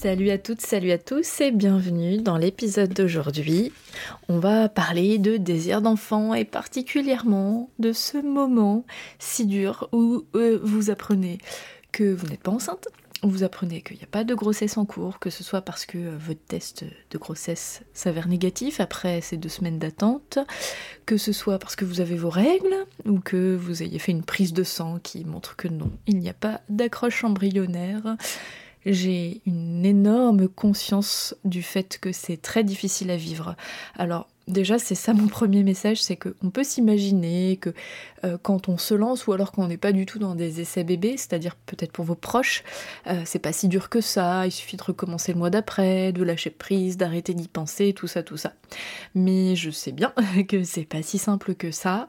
Salut à toutes, salut à tous et bienvenue dans l'épisode d'aujourd'hui. On va parler de désir d'enfant et particulièrement de ce moment si dur où euh, vous apprenez que vous n'êtes pas enceinte, vous apprenez qu'il n'y a pas de grossesse en cours, que ce soit parce que euh, votre test de grossesse s'avère négatif après ces deux semaines d'attente, que ce soit parce que vous avez vos règles, ou que vous ayez fait une prise de sang qui montre que non, il n'y a pas d'accroche embryonnaire, j'ai une énorme conscience du fait que c'est très difficile à vivre. Alors déjà c'est ça mon premier message, c'est qu'on peut s'imaginer que euh, quand on se lance ou alors qu'on n'est pas du tout dans des essais bébés, c'est-à-dire peut-être pour vos proches, euh, c'est pas si dur que ça, il suffit de recommencer le mois d'après, de lâcher prise, d'arrêter d'y penser, tout ça, tout ça. Mais je sais bien que c'est pas si simple que ça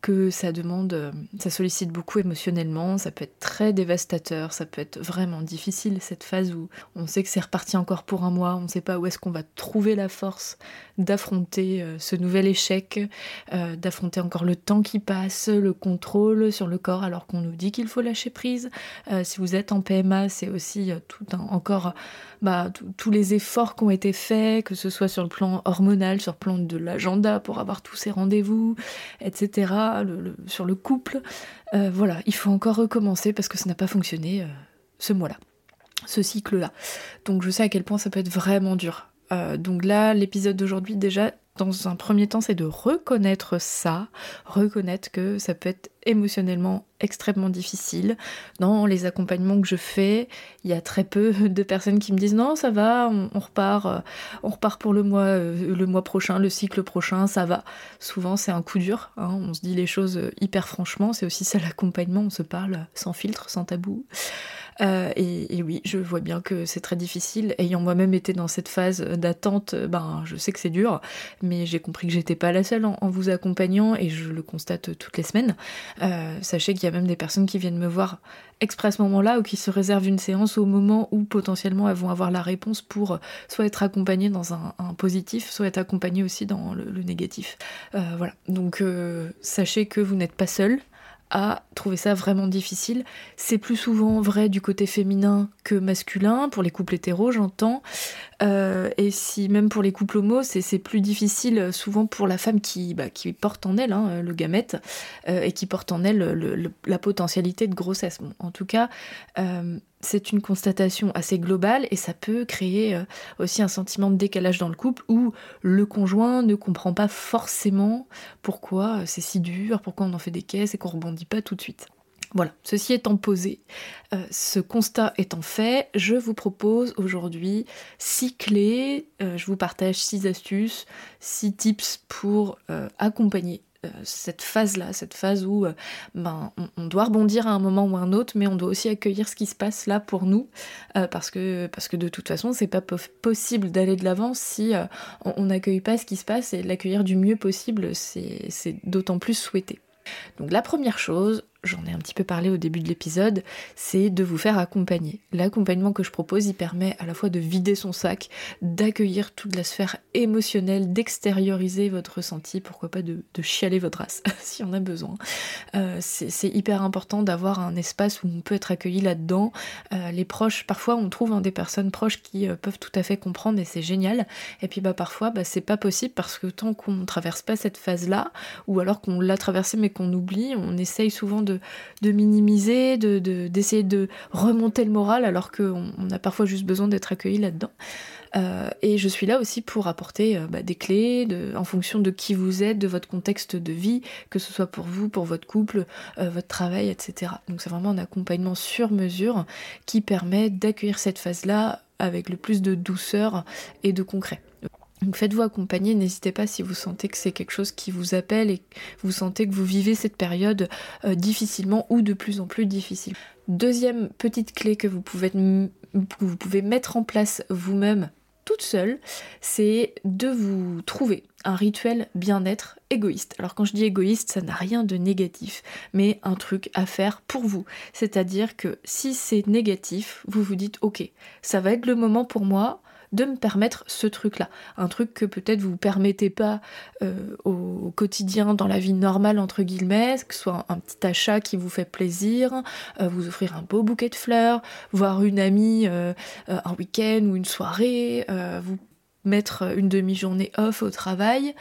que ça demande, euh, ça sollicite beaucoup émotionnellement, ça peut être très dévastateur, ça peut être vraiment difficile cette phase où on sait que c'est reparti encore pour un mois, on ne sait pas où est-ce qu'on va trouver la force d'affronter euh, ce nouvel échec, euh, d'affronter encore le temps qui passe, le contrôle sur le corps alors qu'on nous dit qu'il faut lâcher prise. si vous êtes en PMA, c'est aussi tout encore bah, tous les efforts qui ont été faits, que ce soit sur le plan hormonal, sur le plan de l'agenda pour avoir tous ces rendez-vous, etc., sur le couple. Euh, voilà, il faut encore recommencer parce que ça n'a pas fonctionné euh, ce mois-là, ce cycle-là. Donc je sais à quel point ça peut être vraiment dur. Euh, donc là, l'épisode d'aujourd'hui, déjà, dans un premier temps, c'est de reconnaître ça, reconnaître que ça peut être émotionnellement extrêmement difficile. Dans les accompagnements que je fais, il y a très peu de personnes qui me disent non, ça va, on, repart, euh, on repart pour le mois, euh, le mois prochain, le cycle prochain, ça va. Souvent, c'est un coup dur. Hein, on se dit les choses hyper franchement. C'est aussi ça l'accompagnement. On se parle sans filtre, sans tabou. Euh, et, oui, je vois bien que c'est très difficile. Ayant moi-même été dans cette phase d'attente, ben je sais que c'est dur, mais j'ai compris que j'étais pas la seule en, vous accompagnant et je le constate toutes les semaines. Euh, sachez qu'il y a même des personnes qui viennent me voir exprès à ce moment-là ou qui se réservent une séance au moment où potentiellement elles vont avoir la réponse pour soit être accompagnées dans un, positif, soit être accompagnées aussi dans le, négatif. Euh, voilà. Donc sachez que vous n'êtes pas seul à trouver ça vraiment difficile. C'est plus souvent vrai du côté féminin que masculin, pour les couples hétéros j'entends, euh, et si même pour les couples homos, c'est plus difficile souvent pour la femme qui, qui porte en elle le gamète, euh, et qui porte en elle la potentialité de grossesse. en tout cas, euh, c'est une constatation assez globale et ça peut créer euh, aussi un sentiment de décalage dans le couple où le conjoint ne comprend pas forcément pourquoi euh, c'est si dur, pourquoi on en fait des caisses et qu'on rebondit pas tout de suite. Voilà, ceci étant posé, euh, ce constat étant fait, je vous propose aujourd'hui six clés, je vous partage six astuces, six tips pour accompagner cette phase-là, cette phase où euh, ben, on, doit rebondir à un moment ou à un autre, mais on doit aussi accueillir ce qui se passe là pour nous, euh, parce, que, parce que de toute façon, c'est pas possible d'aller de l'avant si on n'accueille pas ce qui se passe, et l'accueillir du mieux possible, c'est d'autant plus souhaité. Donc la première chose, j'en ai un petit peu parlé au début de l'épisode, c'est de vous faire accompagner. L'accompagnement que je propose, il permet à la fois de vider son sac, d'accueillir toute la sphère émotionnelle, d'extérioriser votre ressenti, pourquoi pas de, chialer votre race si on a besoin. Euh, c'est hyper important d'avoir un espace où on peut être accueilli là-dedans. Euh, les proches, parfois on trouve hein, des personnes proches qui euh, peuvent tout à fait comprendre et c'est génial. Et puis bah parfois bah, c'est pas possible parce que tant qu'on ne traverse pas cette phase-là, ou alors qu'on l'a traversée mais qu'on oublie, on essaye souvent de de, minimiser, d'essayer de, remonter le moral alors qu'on a parfois juste besoin d'être accueilli là-dedans. Euh, et je suis là aussi pour apporter euh, bah, des clés en fonction de qui vous êtes, de votre contexte de vie, que ce soit pour vous, pour votre couple, euh, votre travail, etc. Donc c'est vraiment un accompagnement sur mesure qui permet d'accueillir cette phase-là avec le plus de douceur et de concret. Donc faites-vous accompagner, n'hésitez pas si vous sentez que c'est quelque chose qui vous appelle et que vous sentez que vous vivez cette période euh, difficilement ou de plus en plus difficile. Deuxième petite clé que vous pouvez, vous pouvez mettre en place vous-même toute seule, c'est de vous trouver un rituel bien-être égoïste. Alors quand je dis égoïste, ça n'a rien de négatif, mais un truc à faire pour vous. C'est-à-dire que si c'est négatif, vous vous dites ok, ça va être le moment pour moi de me permettre ce truc-là. Un truc que peut-être vous ne permettez pas euh, au, quotidien, dans la vie normale, entre guillemets, que ce soit un, petit achat qui vous fait plaisir, euh, vous offrir un beau bouquet de fleurs, voir une amie euh, un week-end ou une soirée, vous mettre une demi-journée off au travail.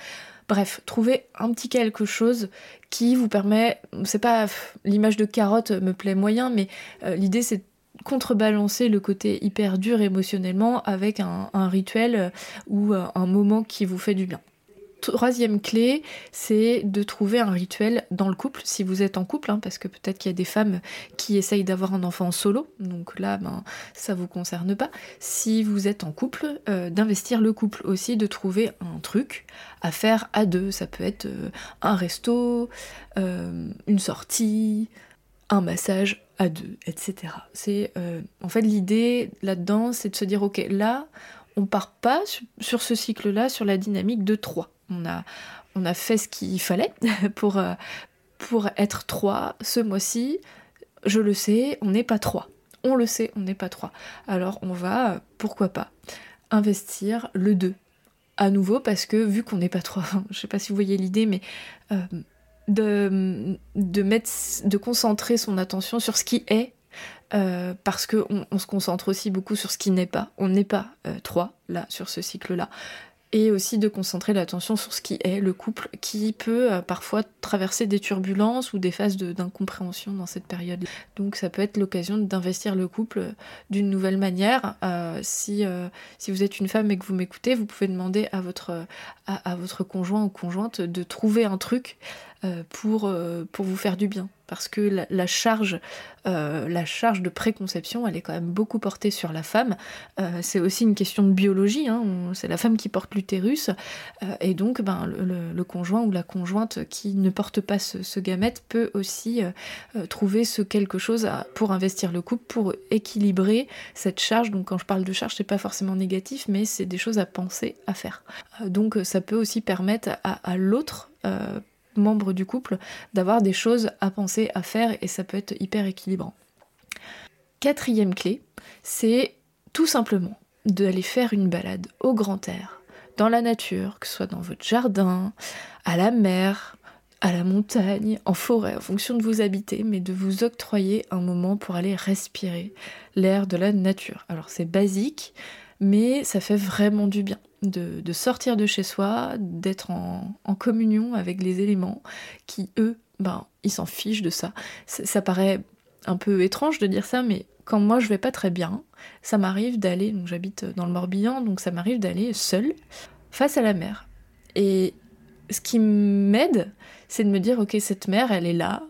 Bref, trouver un petit quelque chose qui vous permet, c'est pas l'image de carotte me plaît moyen, mais l'idée c'est contrebalancer le côté hyper dur émotionnellement avec un, rituel euh, ou euh, un moment qui vous fait du bien. Troisième clé, c'est de trouver un rituel dans le couple, si vous êtes en couple, hein, parce que peut-être qu'il y a des femmes qui essayent d'avoir un enfant solo, donc là, ben, ça vous concerne pas. Si vous êtes en couple, euh, d'investir le couple aussi, de trouver un truc à faire à deux. Ça peut être un resto, une sortie, un massage à deux, etc. C'est euh, en fait l'idée là-dedans, c'est de se dire ok, là, on part pas sur ce cycle-là, sur la dynamique de trois. On a, on a fait ce qu'il fallait pour, euh, pour être trois ce mois-ci. Je le sais, on n'est pas trois. On le sait, on n'est pas trois. Alors on va, pourquoi pas, investir le 2 à nouveau parce que vu qu'on n'est pas trois, je sais pas si vous voyez l'idée, mais euh, de, de, mettre, de concentrer son attention sur ce qui est, euh, parce qu'on on se concentre aussi beaucoup sur ce qui n'est pas. On n'est pas euh, trois, là, sur ce cycle-là et aussi de concentrer l'attention sur ce qui est le couple, qui peut euh, parfois traverser des turbulences ou des phases d'incompréhension dans cette période. Donc ça peut être l'occasion d'investir le couple d'une nouvelle manière. Si, si vous êtes une femme et que vous m'écoutez, vous pouvez demander à votre, à, votre conjoint ou conjointe de trouver un truc pour, pour vous faire du bien parce que la, charge, euh, la charge de préconception, elle est quand même beaucoup portée sur la femme. Euh, c'est aussi une question de biologie, hein. c'est la femme qui porte l'utérus, euh, et donc ben, le, conjoint ou la conjointe qui ne porte pas ce, gamète peut aussi trouver ce quelque chose pour investir le couple, pour équilibrer cette charge. Donc quand je parle de charge, c'est pas forcément négatif, mais c'est des choses à penser, à faire. donc ça peut aussi permettre à l'autre membres du couple d'avoir des choses à penser, à faire, et ça peut être hyper équilibrant. Quatrième clé, c'est tout simplement d'aller faire une balade au grand air, dans la nature, que ce soit dans votre jardin, à la mer, à la montagne, en forêt, en fonction de vous habiter, mais de vous octroyer un moment pour aller respirer l'air de la nature. Alors c'est basique, mais ça fait vraiment du bien de, sortir de chez soi, d'être en, communion avec les éléments qui, eux, ben, ils s'en fichent de ça. ça. paraît un peu étrange de dire ça, mais quand moi je vais pas très bien, ça m'arrive d'aller, donc j'habite dans le Morbihan, donc ça m'arrive d'aller seule face à la mer. Et ce qui m'aide, c'est de me dire, ok, cette mer, elle est là,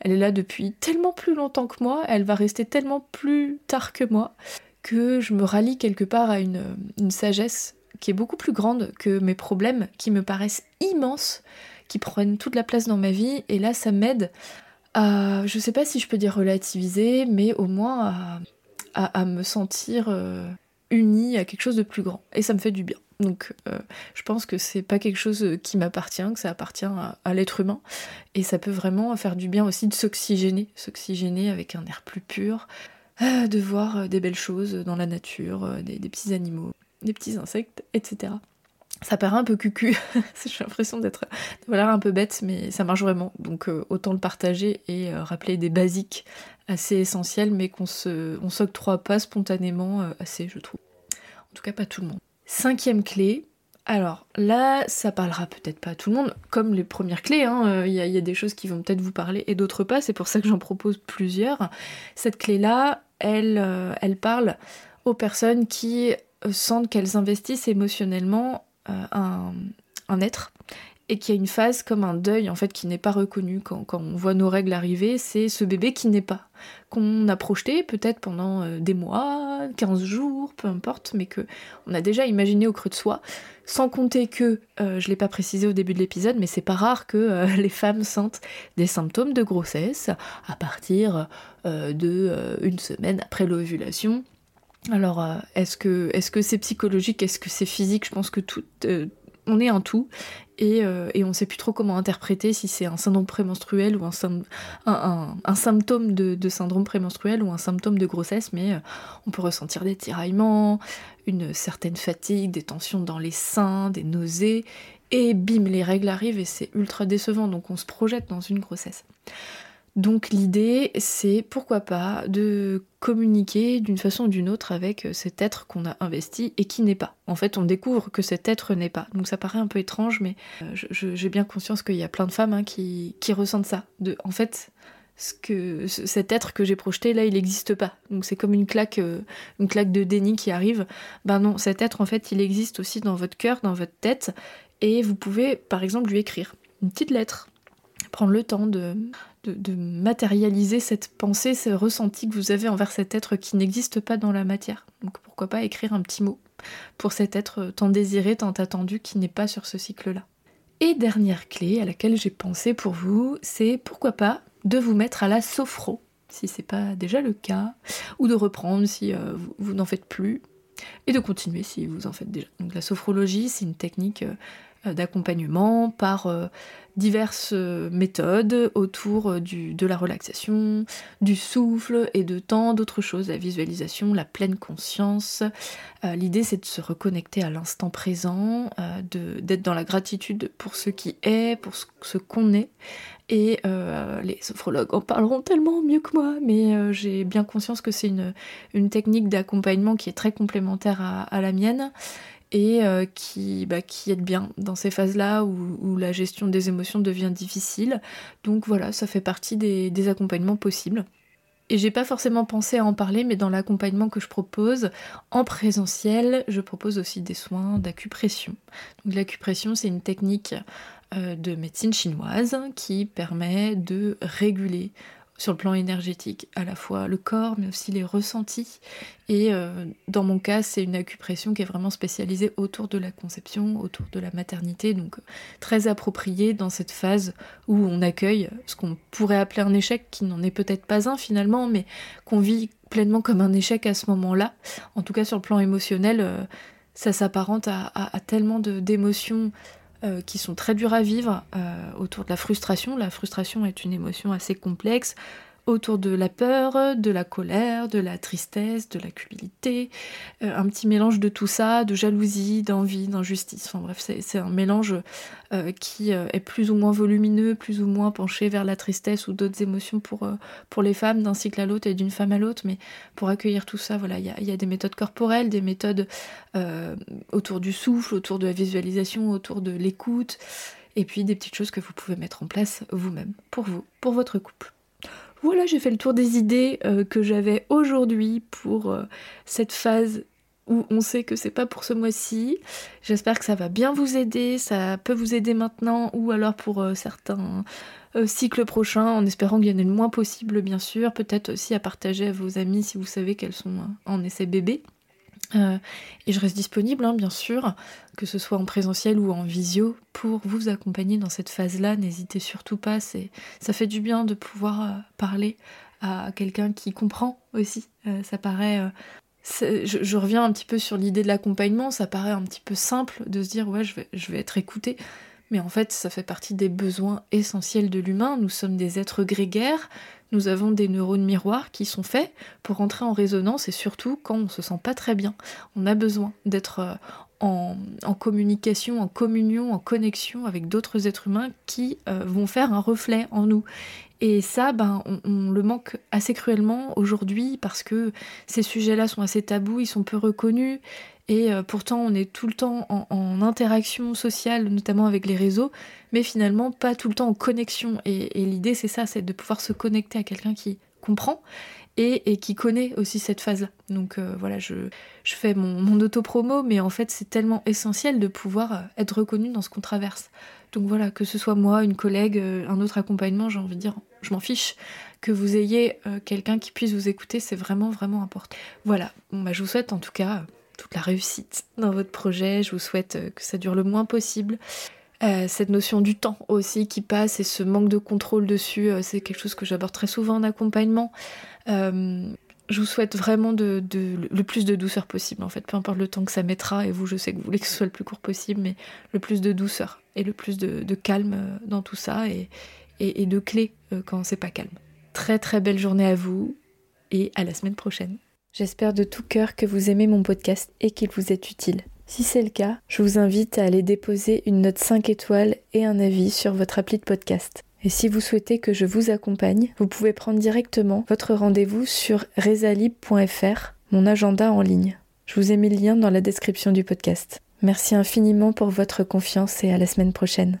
elle est là depuis tellement plus longtemps que moi, elle va rester tellement plus tard que moi, que je me rallie quelque part à une, une sagesse qui est beaucoup plus grande que mes problèmes qui me paraissent immenses, qui prennent toute la place dans ma vie. Et là, ça m'aide à, je sais pas si je peux dire relativiser, mais au moins à, me sentir euh, unie à quelque chose de plus grand. Et ça me fait du bien. Donc euh, je pense que c'est pas quelque chose qui m'appartient, que ça appartient à, l'être humain. Et ça peut vraiment faire du bien aussi de s'oxygéner, s'oxygéner avec un air plus pur, de voir des belles choses dans la nature, des petits animaux des petits insectes, etc. Ça paraît un peu cucu, j'ai l'impression d'être voilà, un peu bête, mais ça marche vraiment. Donc euh, autant le partager et euh, rappeler des basiques assez essentiels, mais qu'on se, on s'octroie pas spontanément euh, assez, je trouve. En tout cas, pas tout le monde. Cinquième clé. Alors là, ça parlera peut-être pas à tout le monde, comme les premières clés, hein, il y, a des choses qui vont peut-être vous parler et d'autres pas, c'est pour ça que j'en propose plusieurs. Cette clé-là, elle, elle parle aux personnes qui sentent qu'elles investissent émotionnellement euh, un, être et qu'il y a une phase comme un deuil en fait qui n'est pas reconnu quand, on voit nos règles arriver, c'est ce bébé qui n'est pas, qu'on a projeté peut-être pendant euh, des mois, 15 jours, peu importe, mais que on a déjà imaginé au creux de soi, sans compter que, euh, je l'ai pas précisé au début de l'épisode, mais c'est pas rare que les femmes sentent des symptômes de grossesse à partir de une semaine après l'ovulation. Alors, est-ce que est-ce que c'est psychologique, est-ce que c'est physique? Je pense que tout, on est un tout et, euh, on sait plus trop comment interpréter si c'est un syndrome prémenstruel ou un, un, symptôme de, syndrome prémenstruel ou un symptôme de grossesse, mais euh, on peut ressentir des tiraillements, une certaine fatigue, des tensions dans les seins, des nausées, et bim, les règles arrivent et c'est ultra décevant, donc on se projette dans une grossesse. Donc l'idée, c'est pourquoi pas de communiquer d'une façon ou d'une autre avec cet être qu'on a investi et qui n'est pas. En fait, on découvre que cet être n'est pas. Donc ça paraît un peu étrange, mais euh, j'ai bien conscience qu'il y a plein de femmes hein, qui, ressentent ça. En fait, cet être que j'ai projeté là, il n'existe pas. Donc c'est comme une claque, euh, une claque de déni qui arrive. Ben non, cet être en fait, il existe aussi dans votre cœur, dans votre tête, et vous pouvez par exemple lui écrire une petite lettre, prendre le temps de de, matérialiser cette pensée, ce ressenti que vous avez envers cet être qui n'existe pas dans la matière. Donc pourquoi pas écrire un petit mot pour cet être tant désiré, tant attendu, qui n'est pas sur ce cycle-là. Et dernière clé à laquelle j'ai pensé pour vous, c'est pourquoi pas de vous mettre à la sophro, si c'est pas déjà le cas, ou de reprendre si euh, vous, n'en faites plus, et de continuer si vous en faites déjà. Donc la sophrologie, c'est une technique euh, d'accompagnement par euh, diverses euh, méthodes autour euh, du, de la relaxation, du souffle et de tant d'autres choses, la visualisation, la pleine conscience. Euh, l'idée c'est de se reconnecter à l'instant présent, d'être dans la gratitude pour ce qui est, pour ce, qu'on est. Et les sophrologues en parleront tellement mieux que moi, mais j'ai bien conscience que c'est une, une technique d'accompagnement qui est très complémentaire à la mienne et euh, qui, bah, aide bien dans ces phases-là où, la gestion des émotions devient difficile. Donc voilà, ça fait partie des, accompagnements possibles. Et j'ai pas forcément pensé à en parler, mais dans l'accompagnement que je propose en présentiel, je propose aussi des soins d'acupression. Donc l'acupression, c'est une technique euh, de médecine chinoise qui permet de réguler sur le plan énergétique, à la fois le corps, mais aussi les ressentis. Et euh, dans mon cas, c'est une acupression qui est vraiment spécialisée autour de la conception, autour de la maternité, donc très appropriée dans cette phase où on accueille ce qu'on pourrait appeler un échec, qui n'en est peut-être pas un finalement, mais qu'on vit pleinement comme un échec à ce moment-là. En tout cas, sur le plan émotionnel, euh, ça s'apparente à, à, tellement d'émotions euh, qui sont très durs à vivre euh, autour de la frustration. La frustration est une émotion assez complexe autour de la peur, de la colère, de la tristesse, de la culpabilité, euh, un petit mélange de tout ça, de jalousie, d'envie, d'injustice. Enfin bref, c'est un mélange qui est plus ou moins volumineux, plus ou moins penché vers la tristesse ou d'autres émotions pour, pour les femmes d'un cycle à l'autre et d'une femme à l'autre. Mais pour accueillir tout ça, voilà, il y, a, des méthodes corporelles, des méthodes euh, autour du souffle, autour de la visualisation, autour de l'écoute, et puis des petites choses que vous pouvez mettre en place vous-même, pour vous, pour votre couple. Voilà, j'ai fait le tour des idées euh, que j'avais aujourd'hui pour euh, cette phase où on sait que c'est pas pour ce mois-ci. J'espère que ça va bien vous aider, ça peut vous aider maintenant ou alors pour certains cycles prochains, en espérant qu'il y en ait le moins possible, bien sûr. Peut-être aussi à partager à vos amis si vous savez qu'elles sont en essai bébé. Euh, et je reste disponible, hein, bien sûr, que ce soit en présentiel ou en visio, pour vous accompagner dans cette phase-là. N'hésitez surtout pas, ça fait du bien de pouvoir euh, parler à quelqu'un qui comprend aussi. Euh, ça paraît. Je, reviens un petit peu sur l'idée de l'accompagnement, ça paraît un petit peu simple de se dire ouais, je vais, je vais être écouté. Mais en fait, ça fait partie des besoins essentiels de l'humain. Nous sommes des êtres grégaires, nous avons des neurones miroirs qui sont faits pour entrer en résonance et surtout quand on se sent pas très bien. On a besoin d'être en, communication, en communion, en connexion avec d'autres êtres humains qui euh, vont faire un reflet en nous. Et ça, ben, on, le manque assez cruellement aujourd'hui parce que ces sujets-là sont assez tabous, ils sont peu reconnus. Et euh, pourtant, on est tout le temps en, interaction sociale, notamment avec les réseaux, mais finalement pas tout le temps en connexion. Et, l'idée, c'est ça, c'est de pouvoir se connecter à quelqu'un qui comprend et, qui connaît aussi cette phase-là. Donc euh, voilà, je, fais mon, mon auto-promo, mais en fait, c'est tellement essentiel de pouvoir euh, être reconnu dans ce qu'on traverse. Donc voilà, que ce soit moi, une collègue, un autre accompagnement, j'ai envie de dire, je m'en fiche. Que vous ayez quelqu'un qui puisse vous écouter, c'est vraiment, vraiment important. Voilà, bah, je vous souhaite en tout cas toute la réussite dans votre projet. Je vous souhaite euh, que ça dure le moins possible. Euh, cette notion du temps aussi qui passe et ce manque de contrôle dessus, euh, c'est quelque chose que j'aborde très souvent en accompagnement. je vous souhaite vraiment le plus de douceur possible, en fait. Peu importe le temps que ça mettra, et vous, je sais que vous voulez que ce soit le plus court possible, mais le plus de douceur et le plus de, calme euh, dans tout ça et, de euh, quand c'est pas calme. Très très belle journée à vous et à la semaine prochaine. J'espère de tout cœur que vous aimez mon podcast et qu'il vous est utile. Si c'est le cas, je vous invite à aller déposer une note 5 étoiles et un avis sur votre appli de podcast. Et si vous souhaitez que je vous accompagne, vous pouvez prendre directement votre rendez-vous sur resalib.fr, mon agenda en ligne. Je vous ai mis le lien dans la description du podcast. Merci infiniment pour votre confiance et à la semaine prochaine.